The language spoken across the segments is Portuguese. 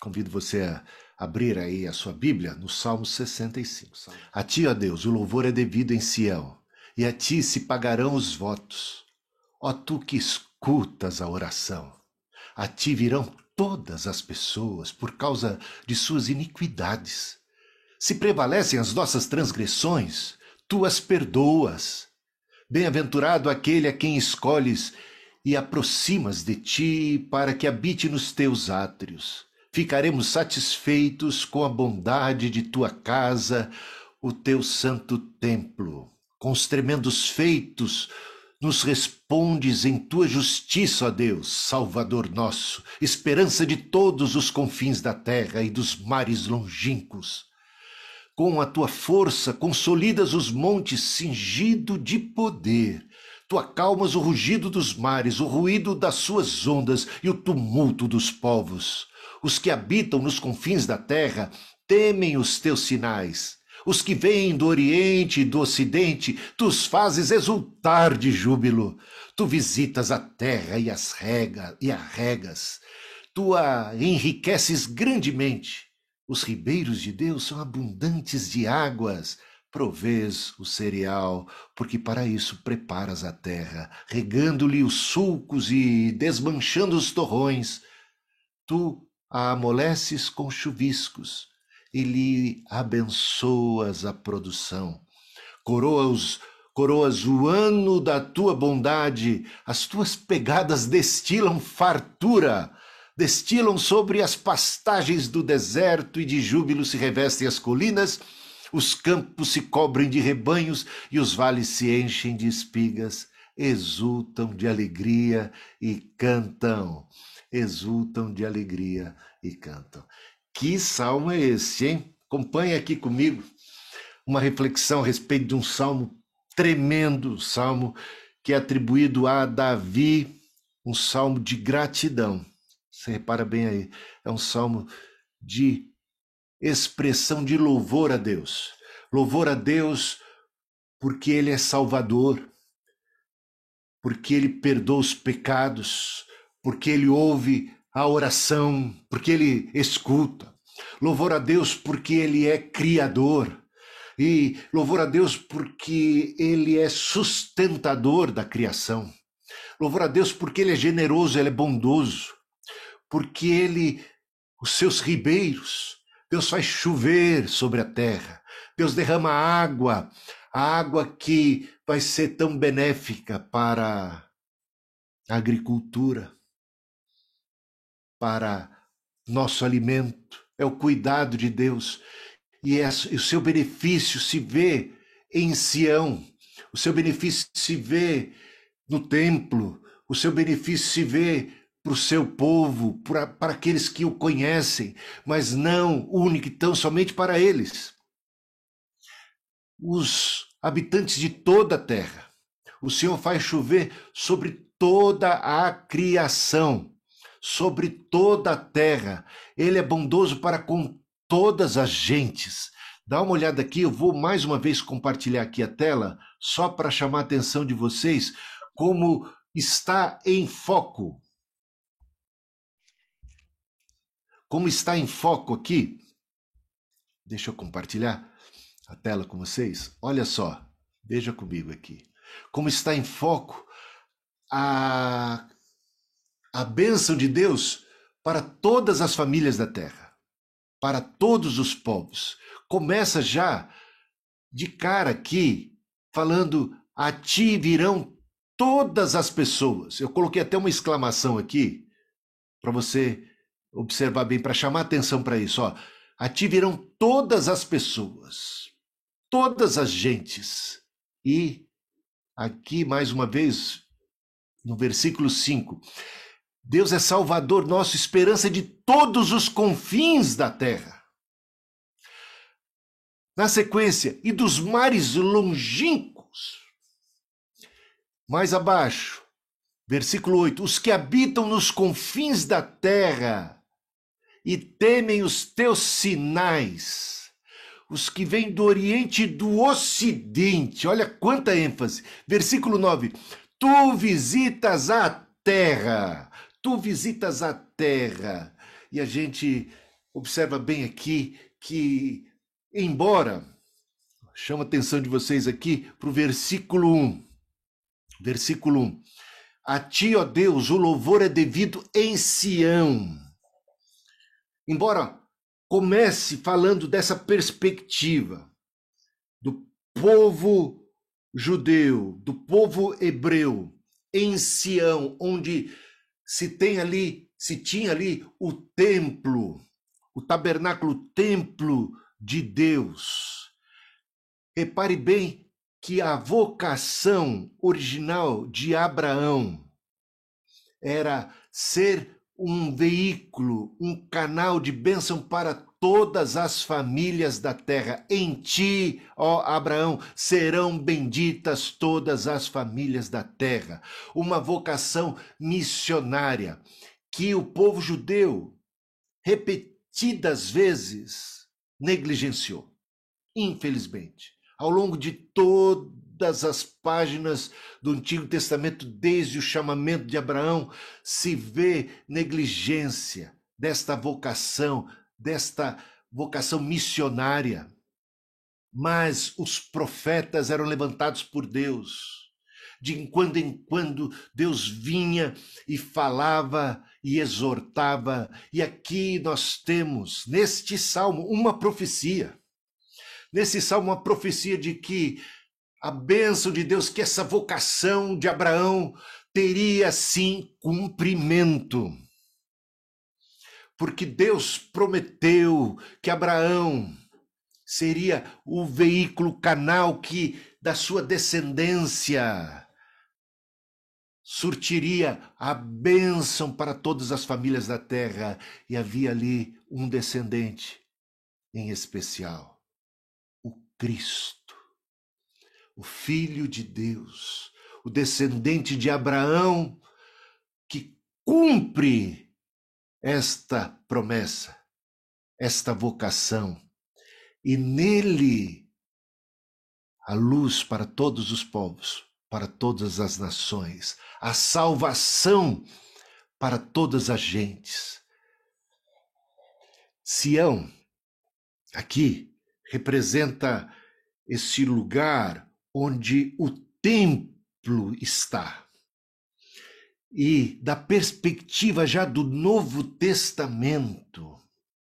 Convido você a abrir aí a sua Bíblia no Salmo 65. A ti, ó Deus, o louvor é devido em Sião, e a ti se pagarão os votos. Ó tu que escutas a oração, a ti virão todas as pessoas por causa de suas iniquidades. Se prevalecem as nossas transgressões, tu as perdoas. Bem-aventurado aquele a quem escolhes e aproximas de ti para que habite nos teus átrios. Ficaremos satisfeitos com a bondade de tua casa, o teu santo templo. Com os tremendos feitos, nos respondes em tua justiça, ó Deus, Salvador nosso, esperança de todos os confins da terra e dos mares longínquos. Com a tua força consolidas os montes cingido de poder. Tu acalmas o rugido dos mares, o ruído das suas ondas e o tumulto dos povos. Os que habitam nos confins da terra temem os teus sinais. Os que vêm do Oriente e do Ocidente, tu os fazes exultar de júbilo. Tu visitas a terra e as rega, e a regas. Tu a enriqueces grandemente. Os ribeiros de Deus são abundantes de águas. Provês o cereal, porque para isso preparas a terra, regando-lhe os sulcos e desmanchando os torrões. Tu a amoleces com chuviscos e lhe abençoas a produção. Coroas, coroas o ano da tua bondade, as tuas pegadas destilam fartura, destilam sobre as pastagens do deserto e de júbilo se revestem as colinas, os campos se cobrem de rebanhos e os vales se enchem de espigas, exultam de alegria e cantam, exultam de alegria e cantam. Que salmo é esse, hein? Acompanhe aqui comigo uma reflexão a respeito de um salmo tremendo, salmo que é atribuído a Davi, um salmo de gratidão. Você repara bem aí, é um salmo de expressão de louvor a Deus. Louvor a Deus porque Ele é Salvador, porque Ele perdoa os pecados, porque Ele ouve a oração, porque ele escuta. Louvor a Deus porque ele é criador. E louvor a Deus porque ele é sustentador da criação. Louvor a Deus porque ele é generoso, ele é bondoso. Porque ele, os seus ribeiros, Deus faz chover sobre a terra. Deus derrama água, a água que vai ser tão benéfica para a agricultura para nosso alimento, é o cuidado de Deus. E, é, o seu benefício se vê em Sião, o seu benefício se vê no templo, o seu benefício se vê para o seu povo, para, para aqueles que o conhecem, mas não único e tão somente para eles. Os habitantes de toda a terra. O Senhor faz chover sobre toda a criação sobre toda a terra. Ele é bondoso para com todas as gentes. Dá uma olhada aqui, eu vou mais uma vez compartilhar aqui a tela, só para chamar a atenção de vocês, como está em foco. Como está em foco aqui. Deixa eu compartilhar a tela com vocês. Olha só, veja comigo aqui. Como está em foco a a bênção de Deus para todas as famílias da terra, para todos os povos. Começa já de cara aqui, falando: a ti virão todas as pessoas. Eu coloquei até uma exclamação aqui, para você observar bem, para chamar atenção para isso. Ó. A ti virão todas as pessoas, todas as gentes. E aqui, mais uma vez, no versículo 5: Deus é Salvador nosso, esperança de todos os confins da terra. Na sequência, e dos mares longínquos. Mais abaixo, versículo 8: Os que habitam nos confins da terra e temem os teus sinais, os que vêm do Oriente e do Ocidente. Olha quanta ênfase. Versículo 9: Tu visitas a terra tu visitas a terra. E a gente observa bem aqui que, embora, chama a atenção de vocês aqui para o versículo 1. Versículo 1. A ti, ó Deus, o louvor é devido em Sião. Embora comece falando dessa perspectiva do povo judeu, do povo hebreu em Sião, onde se tem ali, se tinha ali o templo, o tabernáculo, o templo de Deus. Repare bem que a vocação original de Abraão era ser um veículo, um canal de bênção para todas as famílias da terra. Em ti, ó Abraão, serão benditas todas as famílias da terra. Uma vocação missionária que o povo judeu repetidas vezes negligenciou. Infelizmente, ao longo de todas as páginas do Antigo Testamento, desde o chamamento de Abraão, se vê negligência desta vocação, desta vocação missionária. Mas os profetas eram levantados por Deus. De quando em quando Deus vinha e falava e exortava. E aqui nós temos, neste salmo, uma profecia. Nesse salmo, uma profecia de que a bênção de Deus, que essa vocação de Abraão teria sim cumprimento. Porque Deus prometeu que Abraão seria o veículo, canal que da sua descendência surtiria a bênção para todas as famílias da terra. E havia ali um descendente em especial, o Cristo o Filho de Deus, o descendente de Abraão, que cumpre esta promessa, esta vocação, e nele a luz para todos os povos, para todas as nações, a salvação para todas as gentes. Sião, aqui, representa esse lugar onde o templo está. E da perspectiva já do Novo Testamento,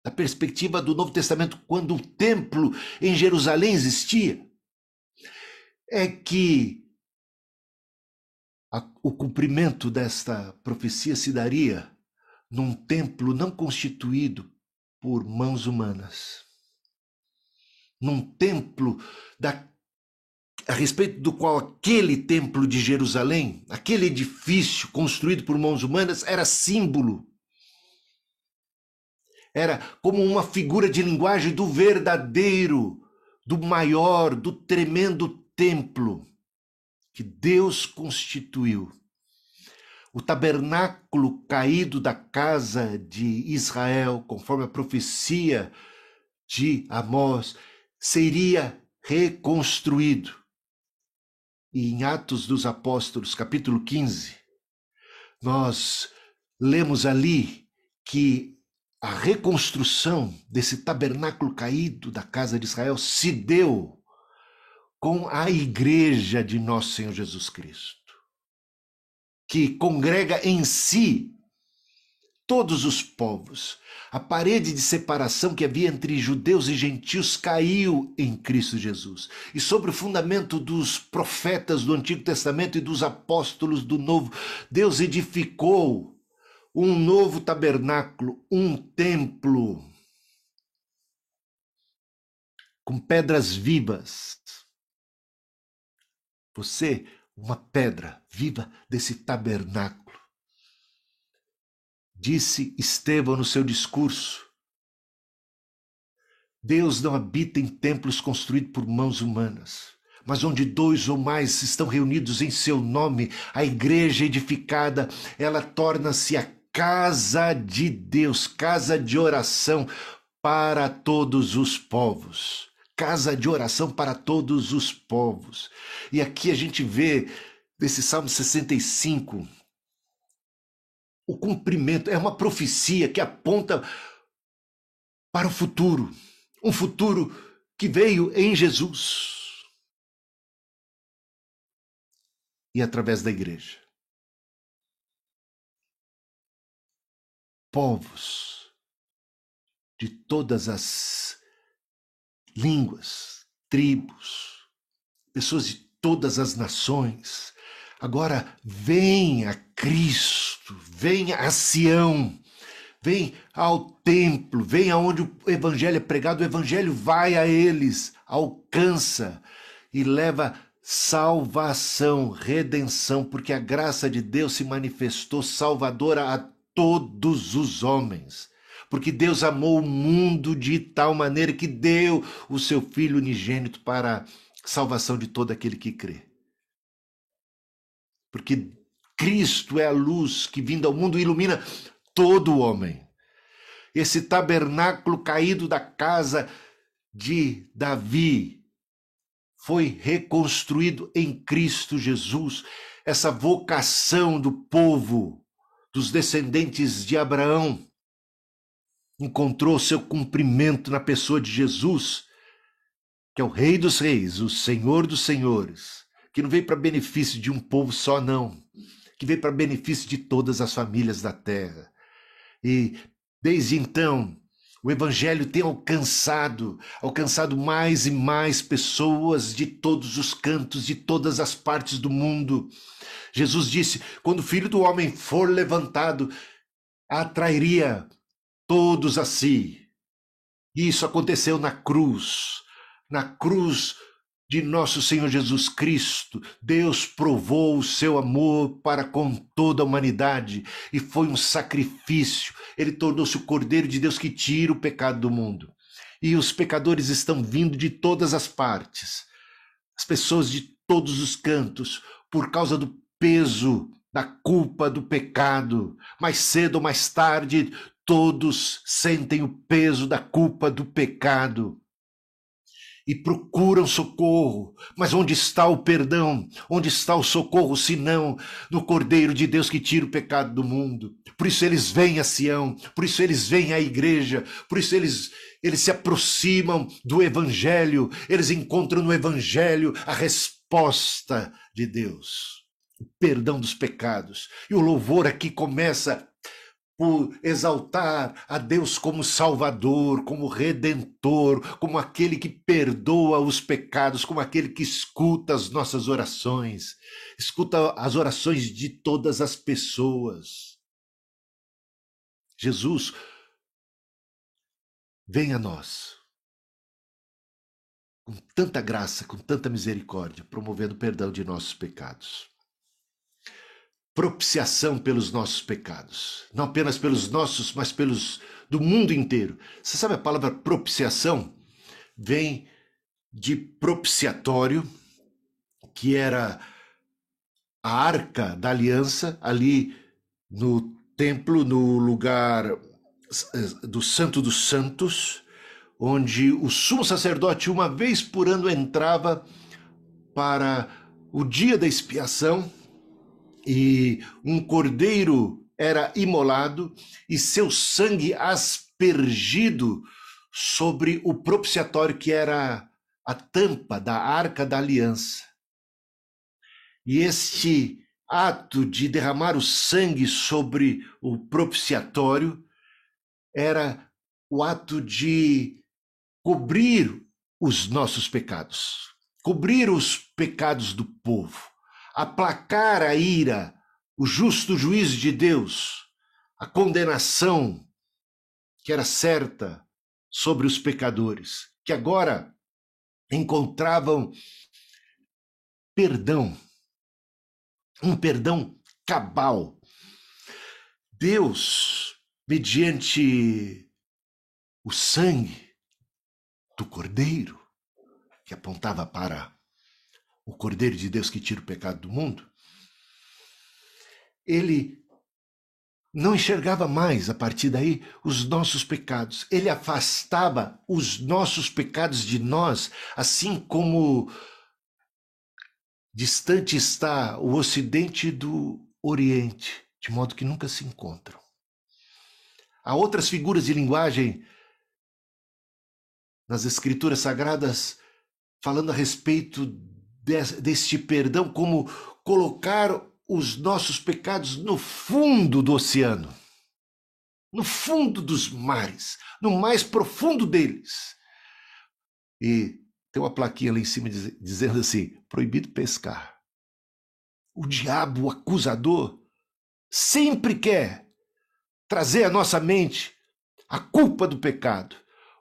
da perspectiva do Novo Testamento, quando o templo em Jerusalém existia, é que a, o cumprimento desta profecia se daria num templo não constituído por mãos humanas, num templo da a respeito do qual aquele templo de Jerusalém, aquele edifício construído por mãos humanas, era símbolo. Era como uma figura de linguagem do verdadeiro, do maior, do tremendo templo que Deus constituiu. O tabernáculo caído da casa de Israel, conforme a profecia de Amós, seria reconstruído e em Atos dos Apóstolos, capítulo 15, nós lemos ali que a reconstrução desse tabernáculo caído da casa de Israel se deu com a igreja de nosso Senhor Jesus Cristo, que congrega em si todos os povos. A parede de separação que havia entre judeus e gentios caiu em Cristo Jesus. E sobre o fundamento dos profetas do Antigo Testamento e dos apóstolos do Novo, Deus edificou um novo tabernáculo, um templo com pedras vivas. Você, uma pedra viva desse tabernáculo Disse Estevão no seu discurso: Deus não habita em templos construídos por mãos humanas, mas onde dois ou mais estão reunidos em seu nome, a igreja edificada, ela torna-se a casa de Deus, casa de oração para todos os povos. Casa de oração para todos os povos. E aqui a gente vê, nesse Salmo 65, o cumprimento, é uma profecia que aponta para o futuro, um futuro que veio em Jesus. E através da igreja. Povos de todas as línguas, tribos, pessoas de todas as nações. Agora venha Cristo, venha a Sião, vem ao templo, vem aonde o evangelho é pregado, o evangelho vai a eles, alcança e leva salvação, redenção, porque a graça de Deus se manifestou salvadora a todos os homens. Porque Deus amou o mundo de tal maneira que deu o seu Filho unigênito para salvação de todo aquele que crê. Porque Cristo é a luz que vindo ao mundo ilumina todo o homem. Esse tabernáculo caído da casa de Davi foi reconstruído em Cristo Jesus. Essa vocação do povo, dos descendentes de Abraão, encontrou seu cumprimento na pessoa de Jesus, que é o Rei dos Reis, o Senhor dos Senhores, que não veio para benefício de um povo só, não, que veio para benefício de todas as famílias da terra. E desde então, o evangelho tem alcançado, alcançado mais e mais pessoas de todos os cantos, de todas as partes do mundo. Jesus disse: quando o filho do homem for levantado, atrairia todos a si. Isso aconteceu na cruz. Na cruz de nosso Senhor Jesus Cristo, Deus provou o seu amor para com toda a humanidade e foi um sacrifício. Ele tornou-se o Cordeiro de Deus que tira o pecado do mundo. E os pecadores estão vindo de todas as partes, as pessoas de todos os cantos, por causa do peso da culpa do pecado. Mais cedo ou mais tarde, todos sentem o peso da culpa do pecado e procuram socorro. Mas onde está o perdão? Onde está o socorro, senão no Cordeiro de Deus que tira o pecado do mundo? Por isso eles vêm a Sião, por isso eles vêm à igreja, por isso eles, eles se aproximam do Evangelho, eles encontram no Evangelho a resposta de Deus, o perdão dos pecados. E o louvor aqui começa por exaltar a Deus como Salvador, como Redentor, como aquele que perdoa os pecados, como aquele que escuta as nossas orações, escuta as orações de todas as pessoas. Jesus, vem a nós, com tanta graça, com tanta misericórdia, promovendo o perdão de nossos pecados propiciação pelos nossos pecados, não apenas pelos nossos, mas pelos do mundo inteiro. Você sabe a palavra propiciação vem de propiciatório, que era a arca da aliança ali no templo, no lugar eh, do Santo dos Santos, onde o sumo sacerdote uma vez por ano entrava para o dia da expiação e um cordeiro era imolado e seu sangue aspergido sobre o propiciatório que era a tampa da arca da aliança. E este ato de derramar o sangue sobre o propiciatório era o ato de cobrir os nossos pecados, cobrir os pecados do povo aplacar a ira, o justo juízo de Deus, a condenação que era certa sobre os pecadores, que agora encontravam perdão, um perdão cabal. Deus, mediante o sangue do Cordeiro, que apontava para o Cordeiro de Deus que tira o pecado do mundo, ele não enxergava mais a partir daí os nossos pecados. Ele afastava os nossos pecados de nós, assim como distante está o ocidente do oriente, de modo que nunca se encontram. Há outras figuras de linguagem nas Escrituras Sagradas, falando a respeito deste perdão, como colocar os nossos pecados no fundo do oceano, no fundo dos mares, no mais profundo deles. E tem uma plaquinha lá em cima dizendo assim: proibido pescar. O diabo, o acusador, sempre quer trazer à nossa mente a culpa do pecado,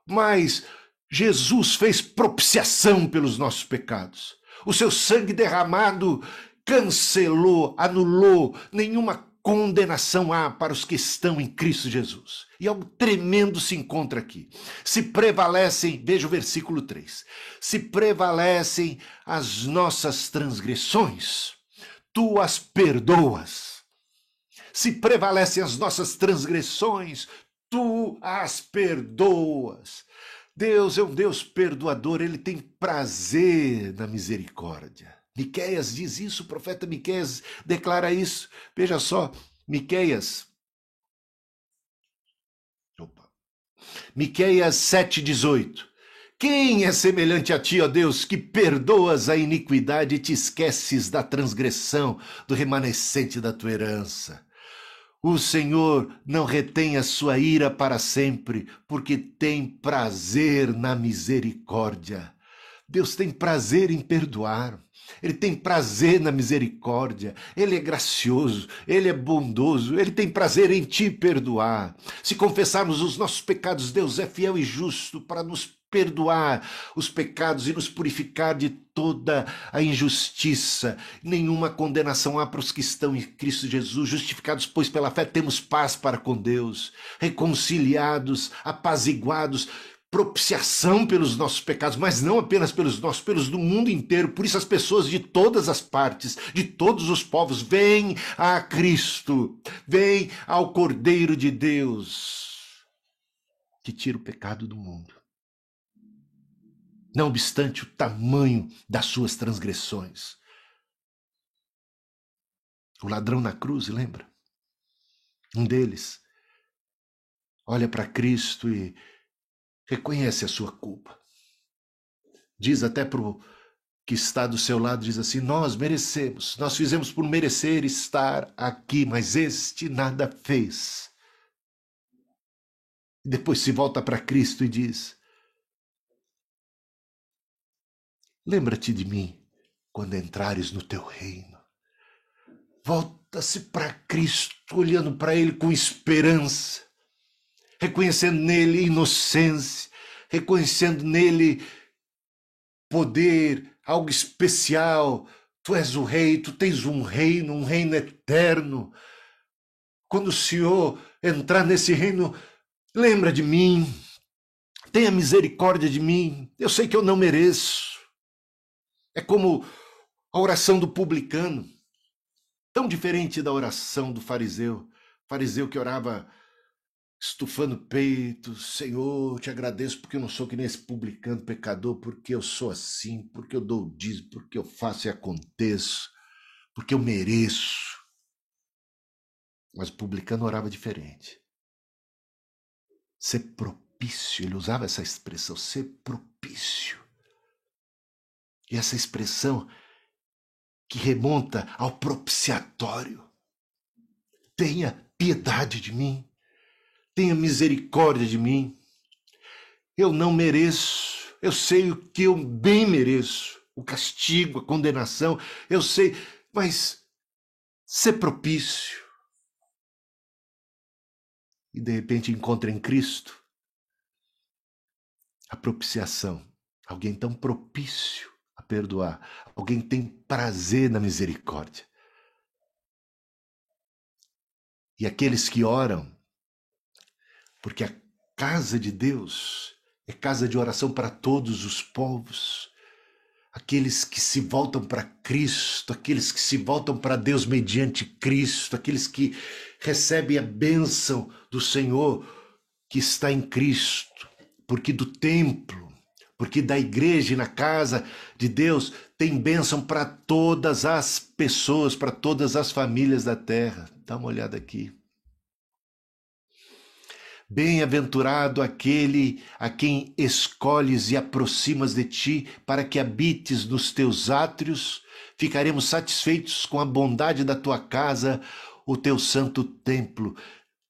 mas Jesus fez propiciação pelos nossos pecados. O seu sangue derramado cancelou, anulou nenhuma condenação há para os que estão em Cristo Jesus. E algo tremendo se encontra aqui. Se prevalecem, veja o versículo 3. Se prevalecem as nossas transgressões, tu as perdoas. Se prevalecem as nossas transgressões, tu as perdoas. Deus é um Deus perdoador, ele tem prazer na misericórdia. Miqueias diz isso, o profeta Miqueias declara isso. Veja só, Miqueias. Opa. Miqueias 7:18. Quem é semelhante a ti, ó Deus, que perdoas a iniquidade e te esqueces da transgressão do remanescente da tua herança? O Senhor não retém a sua ira para sempre, porque tem prazer na misericórdia. Deus tem prazer em perdoar. Ele tem prazer na misericórdia, ele é gracioso, ele é bondoso, ele tem prazer em te perdoar. Se confessarmos os nossos pecados, Deus é fiel e justo para nos perdoar os pecados e nos purificar de toda a injustiça. Nenhuma condenação há para os que estão em Cristo Jesus, justificados, pois pela fé temos paz para com Deus, reconciliados, apaziguados propiciação pelos nossos pecados, mas não apenas pelos nossos, pelos do mundo inteiro. Por isso as pessoas de todas as partes, de todos os povos, vêm a Cristo, vêm ao Cordeiro de Deus, que tira o pecado do mundo. Não obstante o tamanho das suas transgressões. O ladrão na cruz, lembra? Um deles olha para Cristo e reconhece a sua culpa. Diz até para o que está do seu lado, diz assim: Nós merecemos, nós fizemos por merecer estar aqui, mas este nada fez. Depois se volta para Cristo e diz: Lembra-te de mim quando entrares no teu reino. Volta-se para Cristo, olhando para Ele com esperança reconhecendo nele inocência, reconhecendo nele poder, algo especial. Tu és o rei, tu tens um reino, um reino eterno. Quando o Senhor entrar nesse reino, lembra de mim, tenha misericórdia de mim. Eu sei que eu não mereço. É como a oração do publicano, tão diferente da oração do fariseu. Fariseu que orava estufando peito, Senhor, te agradeço porque eu não sou que nem esse publicano pecador, porque eu sou assim, porque eu dou o dízimo, porque eu faço e aconteço, porque eu mereço. Mas o publicano orava diferente. Ser propício, ele usava essa expressão, ser propício. E essa expressão que remonta ao propiciatório. Tenha piedade de mim tenha misericórdia de mim. Eu não mereço, eu sei o que eu bem mereço, o castigo, a condenação, eu sei, mas ser propício. E de repente encontra em Cristo a propiciação, alguém tão propício perdoar, alguém tem prazer na misericórdia. E aqueles que oram porque a casa de Deus é casa de oração para todos os povos. Aqueles que se voltam para Cristo, aqueles que se voltam para Deus mediante Cristo, aqueles que recebem a bênção do Senhor que está em Cristo, porque do templo, porque da igreja e na casa de Deus tem bênção para todas as pessoas, para todas as famílias da terra. Dá uma olhada aqui. Bem-aventurado aquele a quem escolhes e aproximas de ti para que habites nos teus átrios. Ficaremos satisfeitos com a bondade da tua casa, o teu santo templo.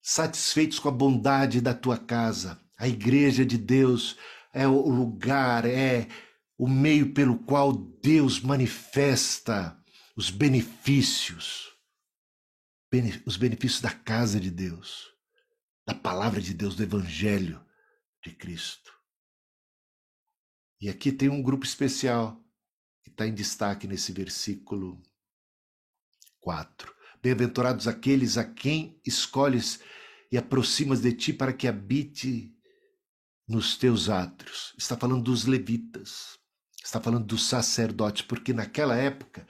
Satisfeitos com a bondade da tua casa. A igreja de Deus é o lugar, é o meio pelo qual Deus manifesta os benefícios, os benefícios da casa de Deus da palavra de Deus, do Evangelho de Cristo. E aqui tem um grupo especial que está em destaque nesse versículo 4. Bem-aventurados aqueles a quem escolhes e aproximas de ti para que habite nos teus átrios. Está falando dos levitas, está falando dos sacerdotes, porque naquela época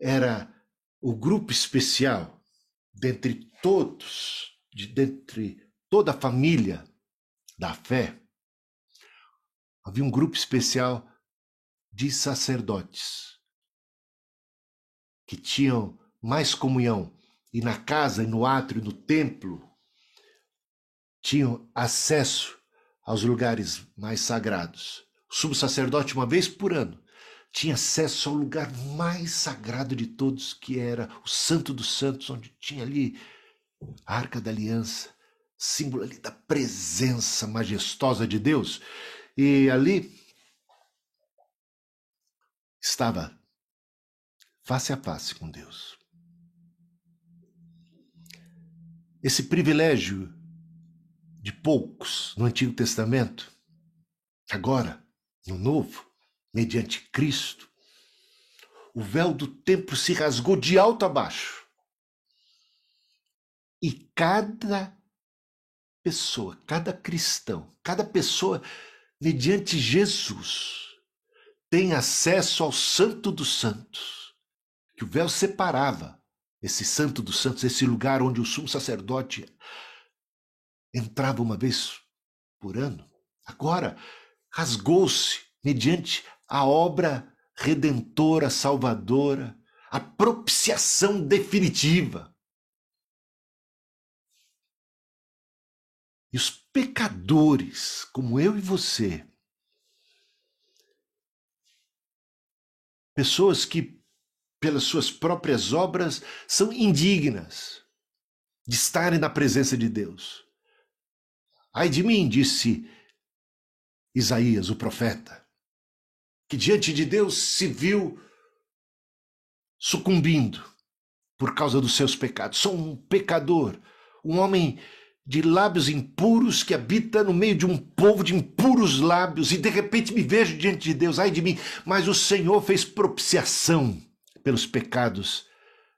era o grupo especial dentre todos de dentre toda a família da fé, havia um grupo especial de sacerdotes que tinham mais comunhão. E na casa e no átrio, no templo, tinham acesso aos lugares mais sagrados. O sumo sacerdote, uma vez por ano, tinha acesso ao lugar mais sagrado de todos, que era o Santo dos Santos, onde tinha ali a arca da aliança, símbolo ali da presença majestosa de Deus. E ali estava face a face com Deus. Esse privilégio de poucos no Antigo Testamento, agora, no Novo, mediante Cristo, o véu do templo se rasgou de alto a baixo. E cada pessoa, cada cristão, cada pessoa, mediante Jesus, tem acesso ao Santo dos Santos, que o véu separava esse Santo dos Santos, esse lugar onde o sumo sacerdote entrava uma vez por ano. Agora, rasgou-se mediante a obra redentora, salvadora, a propiciação definitiva. E os pecadores, como eu e você, pessoas que, pelas suas próprias obras, são indignas de estarem na presença de Deus. Ai de mim, disse Isaías, o profeta, que diante de Deus se viu sucumbindo por causa dos seus pecados. Sou um pecador, um homem de lábios impuros que habita no meio de um povo de impuros lábios e de repente me vejo diante de Deus, ai de mim, mas o Senhor fez propiciação pelos pecados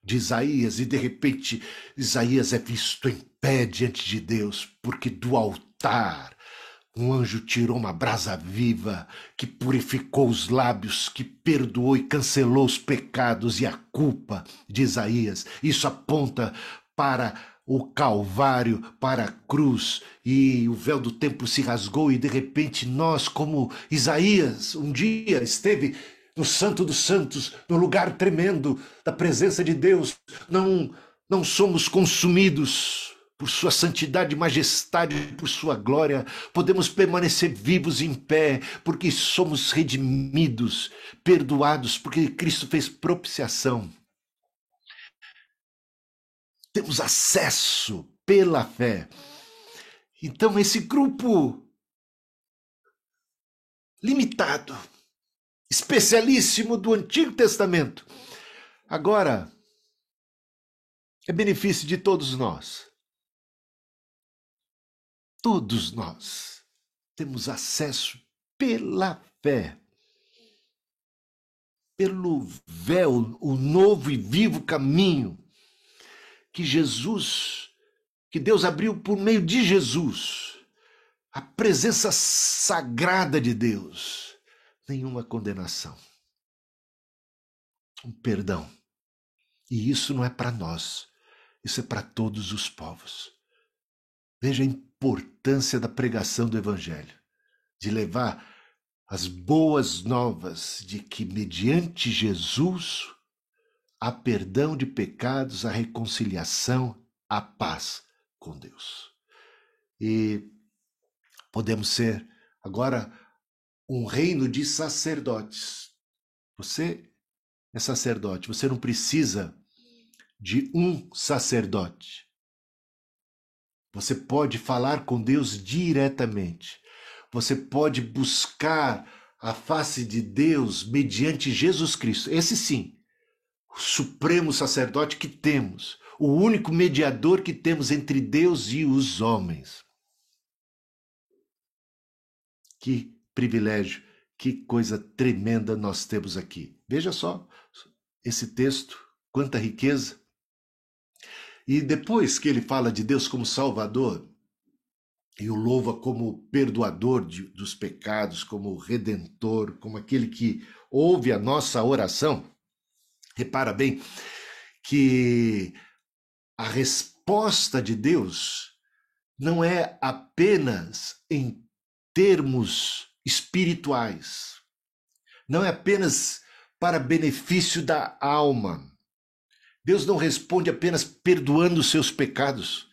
de Isaías e de repente Isaías é visto em pé diante de Deus, porque do altar um anjo tirou uma brasa viva que purificou os lábios, que perdoou e cancelou os pecados e a culpa de Isaías. Isso aponta para o Calvário para a cruz e o véu do templo se rasgou e de repente nós, como Isaías, um dia esteve no Santo dos Santos, no lugar tremendo da presença de Deus, não não somos consumidos por sua santidade e majestade, por sua glória, podemos permanecer vivos em pé, porque somos redimidos, perdoados, porque Cristo fez propiciação temos acesso pela fé. Então, esse grupo limitado, especialíssimo do Antigo Testamento, agora é benefício de todos nós. Todos nós temos acesso pela fé, pelo véu, o novo e vivo caminho que Jesus, que Deus abriu por meio de Jesus, a presença sagrada de Deus, nenhuma condenação, um perdão. E isso não é para nós, isso é para todos os povos. Veja a importância da pregação do Evangelho, de levar as boas novas de que, mediante Jesus, a perdão de pecados, a reconciliação, a paz com Deus. e podemos ser agora um reino de sacerdotes. Você é sacerdote, você não precisa de um sacerdote. Você pode falar com Deus diretamente. Você pode buscar a face de Deus mediante Jesus Cristo. Esse sim, o supremo sacerdote que temos, o único mediador que temos entre Deus e os homens. Que privilégio, que coisa tremenda nós temos aqui. Veja só esse texto, quanta riqueza. E depois que ele fala de Deus como Salvador, e o louva como perdoador de, dos pecados, como redentor, como aquele que ouve a nossa oração, repara bem que a resposta de Deus não é apenas em termos espirituais, não é apenas para benefício da alma, Deus não responde apenas perdoando os seus pecados.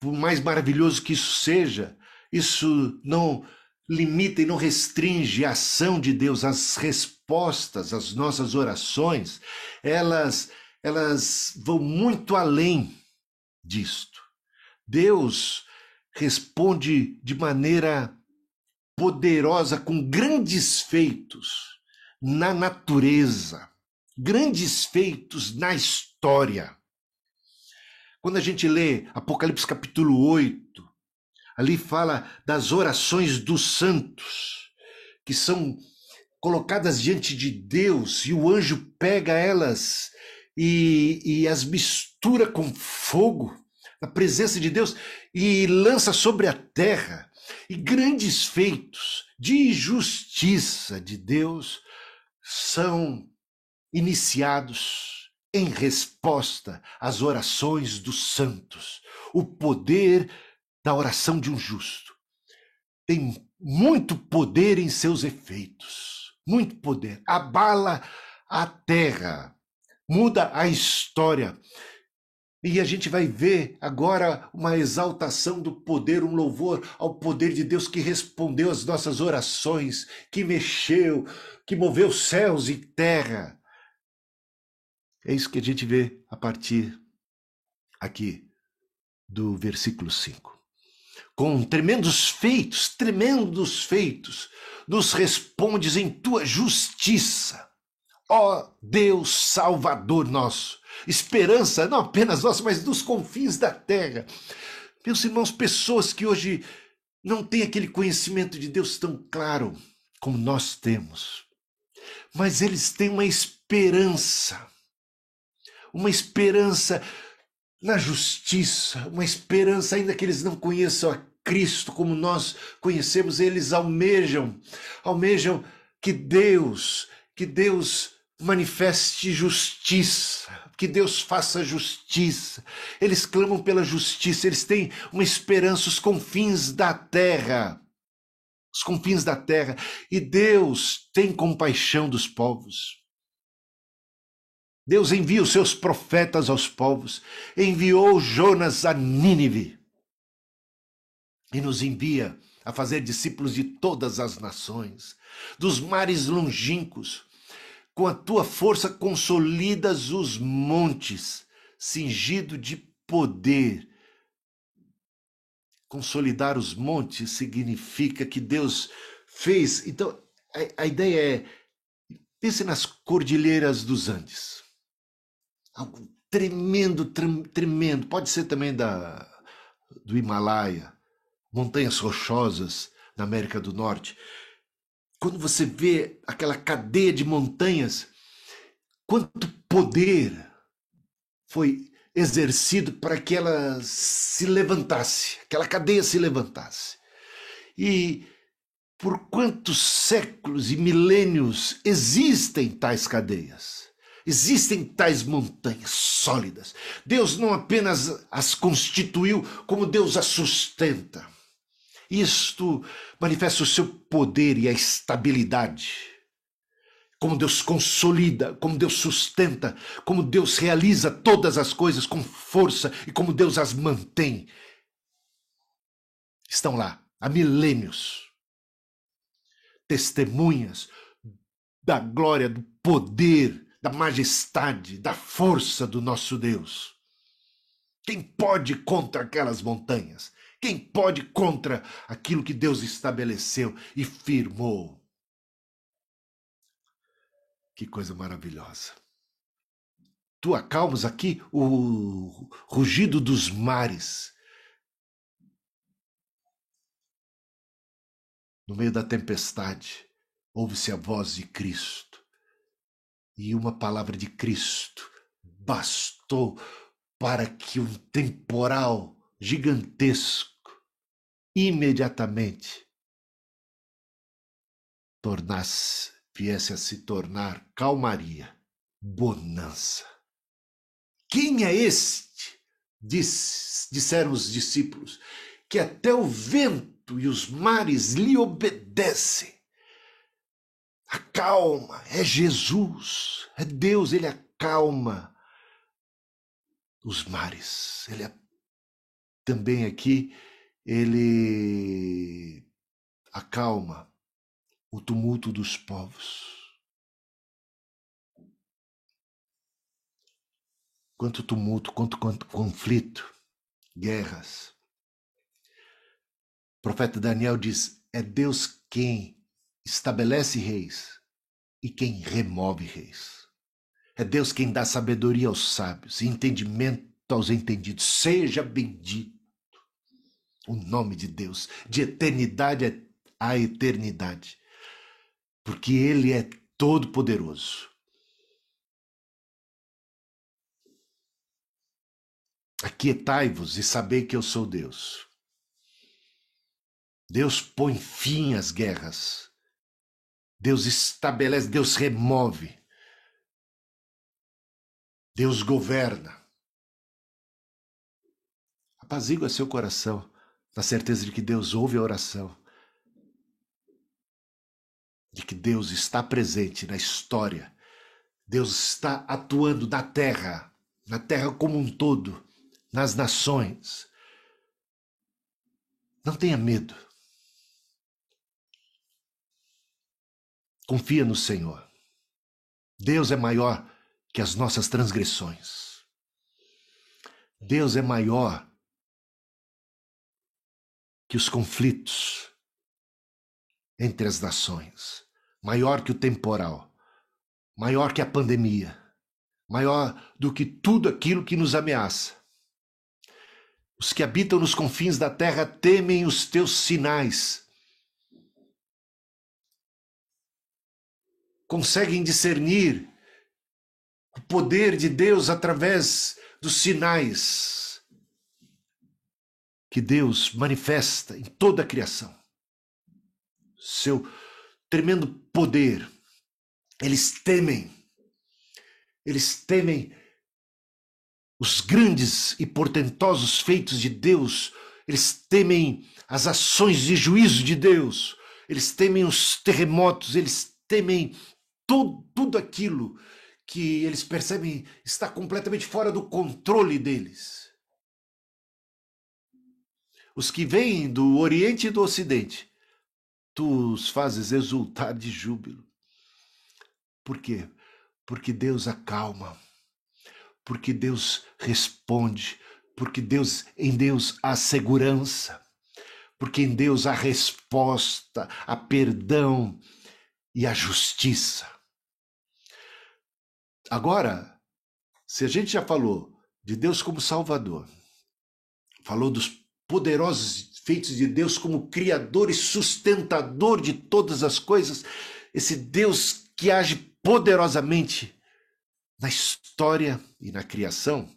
Por mais maravilhoso que isso seja, isso não limita e não restringe a ação de Deus, as respostas às nossas orações, elas elas vão muito além disto. Deus responde de maneira poderosa com grandes feitos na natureza, grandes feitos na história. Quando a gente lê Apocalipse capítulo 8, ali fala das orações dos santos, que são colocadas diante de Deus e o anjo pega elas e, e as mistura com fogo na presença de Deus e lança sobre a terra. E grandes feitos de justiça de Deus são iniciados em resposta às orações dos santos. O poder da oração de um justo tem muito poder em seus efeitos, muito poder. Abala a terra, muda a história. E a gente vai ver agora uma exaltação do poder, um louvor ao poder de Deus que respondeu às nossas orações, que mexeu, que moveu céus e terra. É isso que a gente vê a partir aqui do versículo 5. Com tremendos feitos, tremendos feitos, nos respondes em tua justiça. Ó Deus Salvador nosso, esperança não apenas nossa, mas dos confins da terra. Meus irmãos, pessoas que hoje não têm aquele conhecimento de Deus tão claro como nós temos, mas eles têm uma esperança uma esperança na justiça, uma esperança, ainda que eles não conheçam a Cristo como nós conhecemos, eles almejam, almejam que Deus, que Deus manifeste justiça, que Deus faça justiça. Eles clamam pela justiça, eles têm uma esperança, os confins da terra, os confins da terra, e Deus tem compaixão dos povos. Deus envia os seus profetas aos povos, enviou Jonas a Nínive e nos envia a fazer discípulos de todas as nações, dos mares longínquos. Com a tua força consolidas os montes, cingido de poder. Consolidar os montes significa que Deus fez. Então, a, a ideia é: pense nas cordilheiras dos Andes algo tremendo, tremendo. Pode ser também da, do Himalaia, montanhas rochosas na América do Norte. Quando você vê aquela cadeia de montanhas, quanto poder foi exercido para que ela se levantasse, aquela cadeia se levantasse. E por quantos séculos e milênios existem tais cadeias? Existem tais montanhas sólidas. Deus não apenas as constituiu, como Deus as sustenta. Isto manifesta o seu poder e a estabilidade. Como Deus consolida, como Deus sustenta, como Deus realiza todas as coisas com força e como Deus as mantém. estão lá há milênios. Testemunhas da glória, do poder, da majestade, da força do nosso Deus. Quem pode contra aquelas montanhas? Quem pode contra aquilo que Deus estabeleceu e firmou? Que coisa maravilhosa. Tu acalmas aqui o rugido dos mares. No meio da tempestade, ouve-se a voz de Cristo. E uma palavra de Cristo bastou para que um temporal gigantesco imediatamente tornasse, viesse a se tornar calmaria, bonança. Quem é este? Diz, disseram os discípulos, que até o vento e os mares lhe obedecem. Acalma, é Jesus, é Deus, ele acalma os mares. Ele é também aqui ele acalma o tumulto dos povos. Quanto tumulto, quanto, quanto conflito, guerras. O profeta Daniel diz: é Deus quem estabelece reis e quem remove reis. É Deus quem dá sabedoria aos sábios e entendimento aos entendidos. Seja bendito o nome de Deus, de eternidade a eternidade, porque Ele é todo-poderoso. Aquietai-vos e sabei que eu sou Deus. Deus põe fim às guerras. Deus estabelece, Deus remove. Deus governa. Apazigua seu coração, na certeza de que Deus ouve a oração, de que Deus está presente na história, Deus está atuando na terra, na terra como um todo, nas nações. Não tenha medo. Confia no Senhor. Deus é maior que as nossas transgressões. Deus é maior que os conflitos entre as nações, maior que o temporal, maior que a pandemia, maior do que tudo aquilo que nos ameaça. Os que habitam nos confins da terra temem os teus sinais. Conseguem discernir o poder de Deus através dos sinais que Deus manifesta em toda a criação. Seu tremendo poder. Eles temem. Eles temem os grandes e portentosos feitos de Deus. Eles temem as ações de juízo de Deus. Eles temem os terremotos. Eles temem tudo, tudo aquilo que eles percebem está completamente fora do controle deles. Os que vêm do Oriente e do Ocidente, tu os fazes exultar de júbilo. Por quê? Porque Deus acalma, porque Deus responde, porque Deus em Deus há segurança, porque em Deus há resposta, há perdão e a justiça. Agora, se a gente já falou de Deus como Salvador, falou dos poderosos feitos de Deus como Criador e sustentador de todas as coisas, esse Deus que age poderosamente na história e na criação,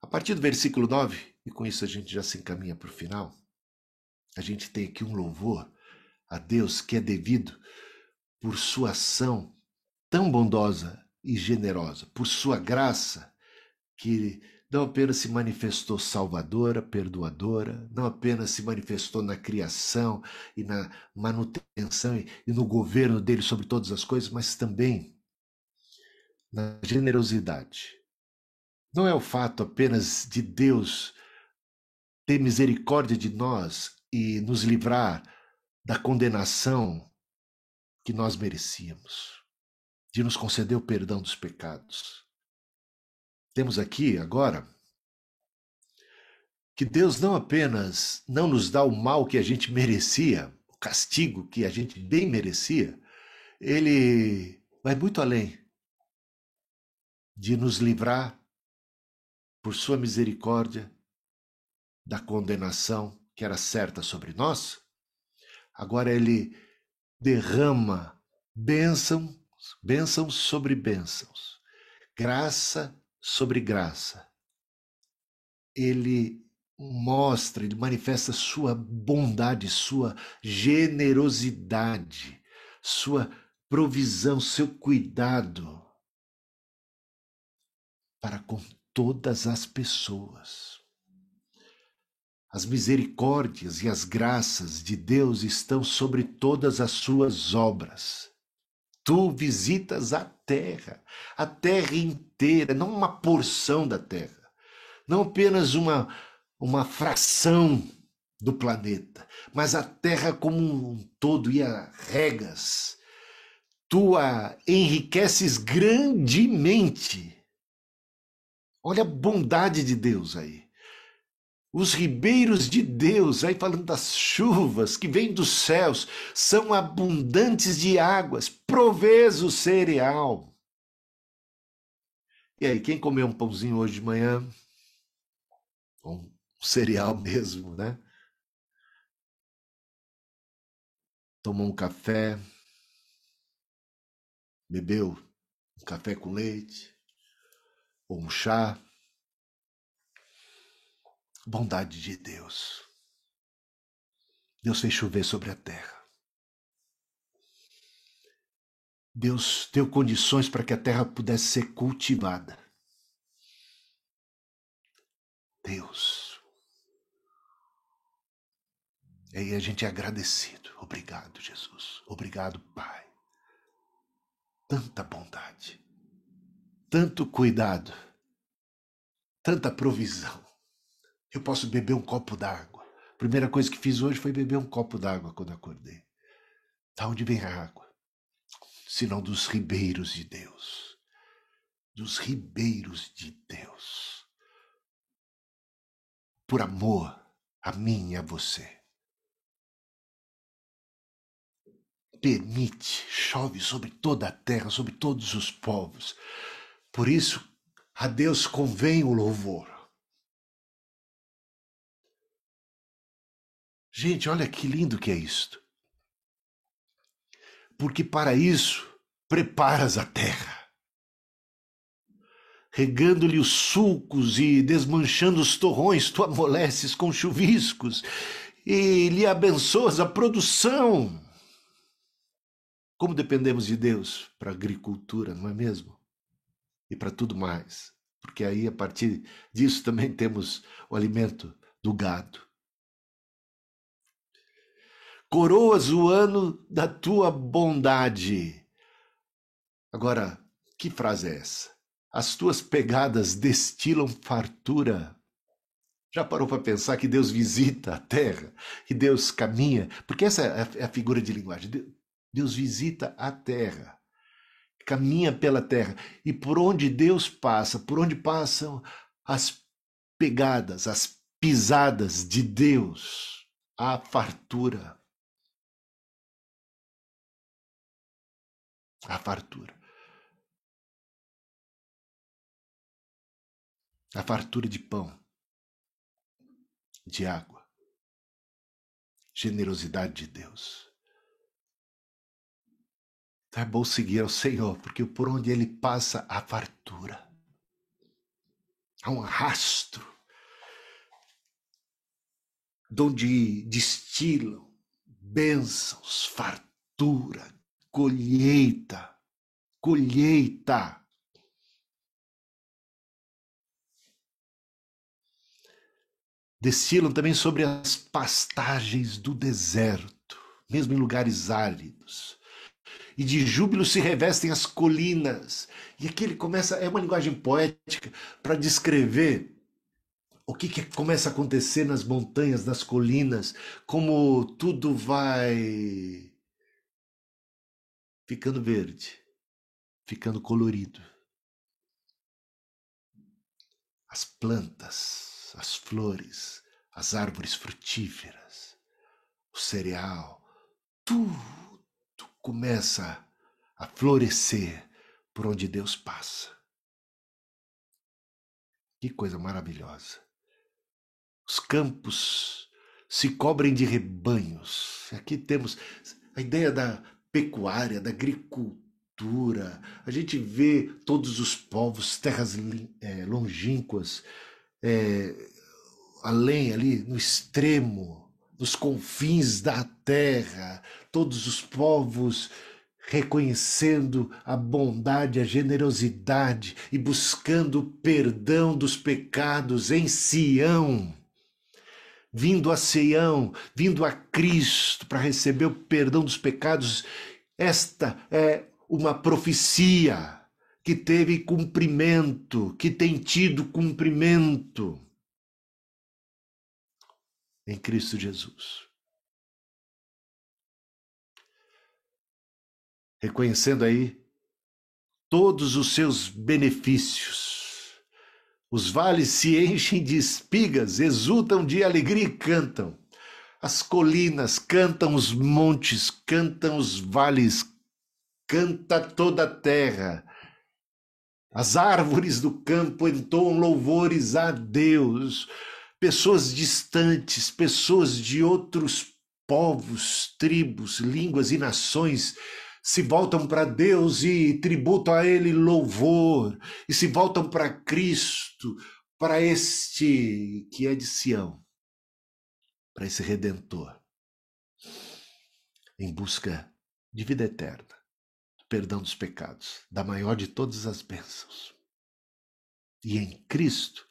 a partir do versículo 9, e com isso a gente já se encaminha para o final, a gente tem aqui um louvor a Deus que é devido por sua ação tão bondosa e generosa, por sua graça, que não apenas se manifestou salvadora, perdoadora, não apenas se manifestou na criação e na manutenção e no governo dele sobre todas as coisas, mas também na generosidade. Não é o fato apenas de Deus ter misericórdia de nós e nos livrar da condenação que nós merecíamos, de nos conceder o perdão dos pecados. Temos aqui agora que Deus não apenas não nos dá o mal que a gente merecia, o castigo que a gente bem merecia, ele vai muito além de nos livrar, por sua misericórdia, da condenação que era certa sobre nós. Agora ele derrama bênçãos, bênçãos sobre bênçãos, graça sobre graça. Ele mostra, ele manifesta sua bondade, sua generosidade, sua provisão, seu cuidado para com todas as pessoas. As misericórdias e as graças de Deus estão sobre todas as suas obras. Tu visitas a terra, a terra inteira, não uma porção da terra, não apenas uma, uma fração do planeta, mas a terra como um todo e a regas. Tu a enriqueces grandemente Olha a bondade de Deus aí. Os ribeiros de Deus, aí falando das chuvas que vêm dos céus, são abundantes de águas, provês o cereal. E aí, quem comeu um pãozinho hoje de manhã? Um cereal mesmo, né? Tomou um café, bebeu um café com leite, ou um chá. Bondade de Deus. Deus fez chover sobre a terra. Deus deu condições para que a terra pudesse ser cultivada. Deus. E aí a gente é agradecido. Obrigado, Jesus. Obrigado, Pai. Tanta bondade tanto cuidado, tanta provisão. Eu posso beber um copo d'água. A primeira coisa que fiz hoje foi beber um copo d'água quando acordei. Da onde vem a água? Senão dos ribeiros de Deus. Dos ribeiros de Deus. Por amor a mim e a você. Permite, chove sobre toda a terra, sobre todos os povos. Por isso, a Deus convém o louvor. Gente, olha que lindo que é isto. Porque para isso preparas a terra, regando-lhe os sulcos e desmanchando os torrões, tu amoleces com chuviscos e lhe abençoas a produção. Como dependemos de Deus para a agricultura, não é mesmo? e para tudo mais. Porque aí, a partir disso, também temos o alimento do gado. Coroas o ano da tua bondade. Agora, que frase é essa? As tuas pegadas destilam fartura. Já parou para pensar que Deus visita a terra e Deus caminha? Porque essa é a figura de linguagem. Deus visita a terra caminha pela terra e por onde Deus passa, por onde passam as pegadas, as pisadas de Deus, a fartura. A fartura. A fartura de pão, de água, generosidade de Deus. Então é bom seguir ao Senhor, porque por onde Ele passa há fartura. Há um rastro de onde destilam bênçãos, fartura, colheita, colheita. Destilam também sobre as pastagens do deserto, mesmo em lugares áridos e de júbilo se revestem as colinas. E aqui ele começa, é uma linguagem poética para descrever o que, que começa a acontecer nas montanhas, nas colinas, como tudo vai ficando verde, ficando colorido. As plantas, as flores, as árvores frutíferas, o cereal, tudo começa a florescer por onde Deus passa. Que coisa maravilhosa. Os campos se cobrem de rebanhos. Aqui temos a ideia da pecuária, da agricultura. A gente vê todos os povos, terras é, longínquas, é, além ali, no extremo, nos confins da terra, todos os povos reconhecendo a bondade, a generosidade e buscando o perdão dos pecados em Sião vindo a Sião, vindo a Cristo para receber o perdão dos pecados. Esta é uma profecia que teve cumprimento, que tem tido cumprimento em Cristo Jesus. Reconhecendo aí todos os seus benefícios, os vales se enchem de espigas, exultam de alegria e cantam. As colinas cantam os montes, cantam os vales, canta toda a terra. As árvores do campo entoam louvores a Deus. Pessoas distantes, pessoas de outros povos, tribos, línguas e nações se voltam para Deus e tributam a Ele louvor, e se voltam para Cristo, para este que é de Sião, para esse Redentor, em busca de vida eterna, do perdão dos pecados, da maior de todas as bênçãos. E em Cristo,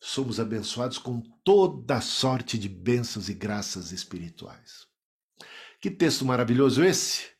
somos abençoados com toda sorte de bênçãos e graças espirituais. Que texto maravilhoso esse!